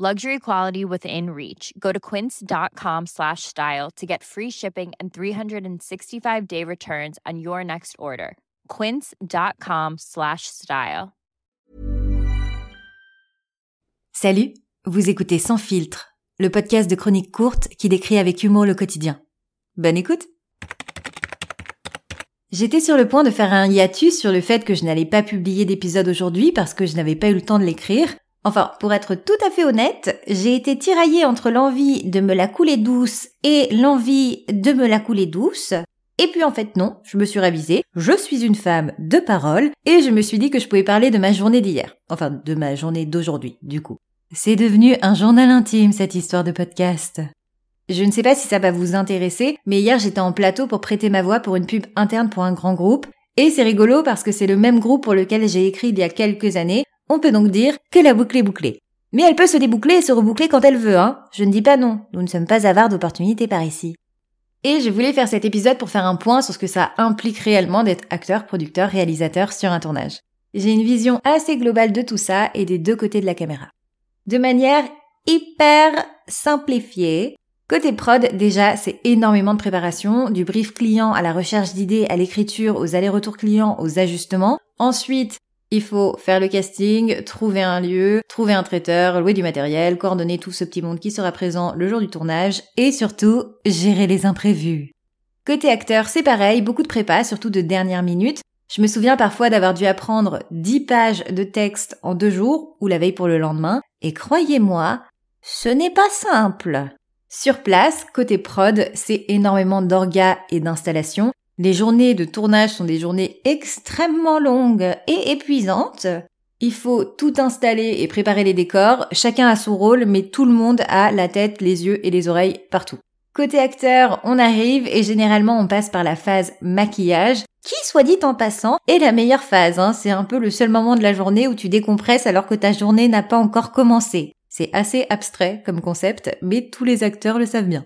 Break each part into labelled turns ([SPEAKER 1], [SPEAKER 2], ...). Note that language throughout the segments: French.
[SPEAKER 1] Luxury quality within reach. Go to quince.com slash style to get free shipping and 365 day returns on your next order. Quince.com slash style.
[SPEAKER 2] Salut, vous écoutez Sans filtre, le podcast de chroniques courtes qui décrit avec humour le quotidien. Bonne écoute! J'étais sur le point de faire un hiatus sur le fait que je n'allais pas publier d'épisode aujourd'hui parce que je n'avais pas eu le temps de l'écrire. Enfin, pour être tout à fait honnête, j'ai été tiraillée entre l'envie de me la couler douce et l'envie de me la couler douce. Et puis en fait non, je me suis révisée, je suis une femme de parole, et je me suis dit que je pouvais parler de ma journée d'hier. Enfin, de ma journée d'aujourd'hui, du coup. C'est devenu un journal intime, cette histoire de podcast. Je ne sais pas si ça va vous intéresser, mais hier j'étais en plateau pour prêter ma voix pour une pub interne pour un grand groupe, et c'est rigolo parce que c'est le même groupe pour lequel j'ai écrit il y a quelques années, on peut donc dire que la boucle est bouclée. Mais elle peut se déboucler et se reboucler quand elle veut, hein. Je ne dis pas non, nous ne sommes pas avares d'opportunités par ici. Et je voulais faire cet épisode pour faire un point sur ce que ça implique réellement d'être acteur, producteur, réalisateur sur un tournage. J'ai une vision assez globale de tout ça et des deux côtés de la caméra. De manière hyper simplifiée, Côté prod, déjà, c'est énormément de préparation, du brief client à la recherche d'idées, à l'écriture, aux allers-retours clients, aux ajustements. Ensuite, il faut faire le casting, trouver un lieu, trouver un traiteur, louer du matériel, coordonner tout ce petit monde qui sera présent le jour du tournage et surtout gérer les imprévus. Côté acteur, c'est pareil, beaucoup de prépa, surtout de dernière minute. Je me souviens parfois d'avoir dû apprendre 10 pages de texte en deux jours ou la veille pour le lendemain. Et croyez-moi, ce n'est pas simple. Sur place, côté prod, c'est énormément d'orgas et d'installations. Les journées de tournage sont des journées extrêmement longues et épuisantes. Il faut tout installer et préparer les décors, chacun a son rôle, mais tout le monde a la tête, les yeux et les oreilles partout. Côté acteur, on arrive et généralement on passe par la phase maquillage, qui, soit dit en passant, est la meilleure phase. Hein. C'est un peu le seul moment de la journée où tu décompresses alors que ta journée n'a pas encore commencé. C'est assez abstrait comme concept, mais tous les acteurs le savent bien.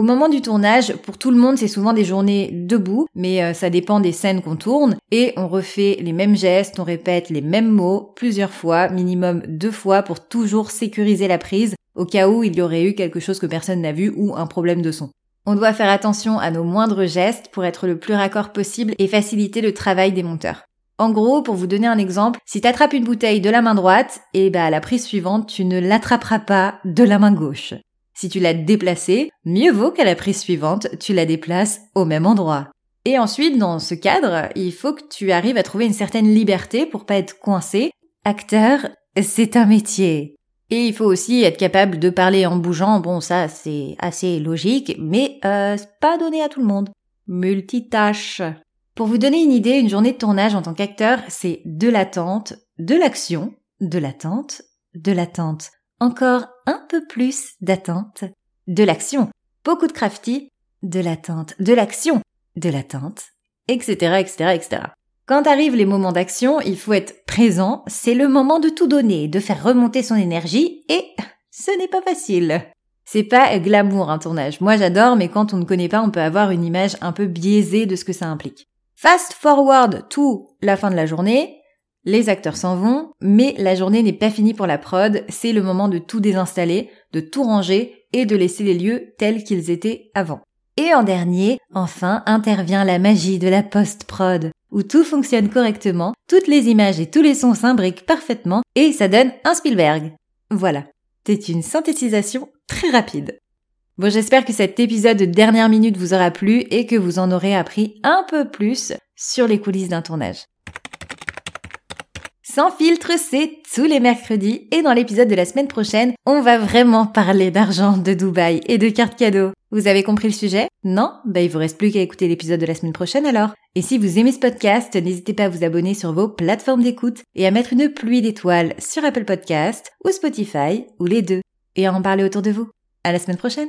[SPEAKER 2] Au moment du tournage, pour tout le monde, c'est souvent des journées debout, mais euh, ça dépend des scènes qu'on tourne, et on refait les mêmes gestes, on répète les mêmes mots plusieurs fois, minimum deux fois, pour toujours sécuriser la prise, au cas où il y aurait eu quelque chose que personne n'a vu ou un problème de son. On doit faire attention à nos moindres gestes pour être le plus raccord possible et faciliter le travail des monteurs. En gros, pour vous donner un exemple, si tu attrapes une bouteille de la main droite, et eh bah à la prise suivante, tu ne l'attraperas pas de la main gauche. Si tu l'as déplacée, mieux vaut qu'à la prise suivante, tu la déplaces au même endroit. Et ensuite, dans ce cadre, il faut que tu arrives à trouver une certaine liberté pour pas être coincé. Acteur, c'est un métier. Et il faut aussi être capable de parler en bougeant. Bon, ça, c'est assez logique, mais euh, pas donné à tout le monde. Multitâche. Pour vous donner une idée, une journée de tournage en tant qu'acteur, c'est de l'attente, de l'action, de l'attente, de l'attente, encore un peu plus d'attente, de l'action, beaucoup de crafty, de l'attente, de l'action, de l'attente, etc., etc., etc. Quand arrivent les moments d'action, il faut être présent, c'est le moment de tout donner, de faire remonter son énergie, et ce n'est pas facile. C'est pas glamour un tournage. Moi j'adore, mais quand on ne connaît pas, on peut avoir une image un peu biaisée de ce que ça implique. Fast forward tout la fin de la journée, les acteurs s'en vont, mais la journée n'est pas finie pour la prod, c'est le moment de tout désinstaller, de tout ranger et de laisser les lieux tels qu'ils étaient avant. Et en dernier, enfin, intervient la magie de la post-prod, où tout fonctionne correctement, toutes les images et tous les sons s'imbriquent parfaitement, et ça donne un Spielberg. Voilà. C'est une synthétisation très rapide. Bon, j'espère que cet épisode de dernière minute vous aura plu et que vous en aurez appris un peu plus sur les coulisses d'un tournage. Sans filtre, c'est tous les mercredis et dans l'épisode de la semaine prochaine, on va vraiment parler d'argent, de Dubaï et de cartes cadeaux. Vous avez compris le sujet? Non? Ben il vous reste plus qu'à écouter l'épisode de la semaine prochaine alors. Et si vous aimez ce podcast, n'hésitez pas à vous abonner sur vos plateformes d'écoute et à mettre une pluie d'étoiles sur Apple Podcast ou Spotify ou les deux et à en parler autour de vous. À la semaine prochaine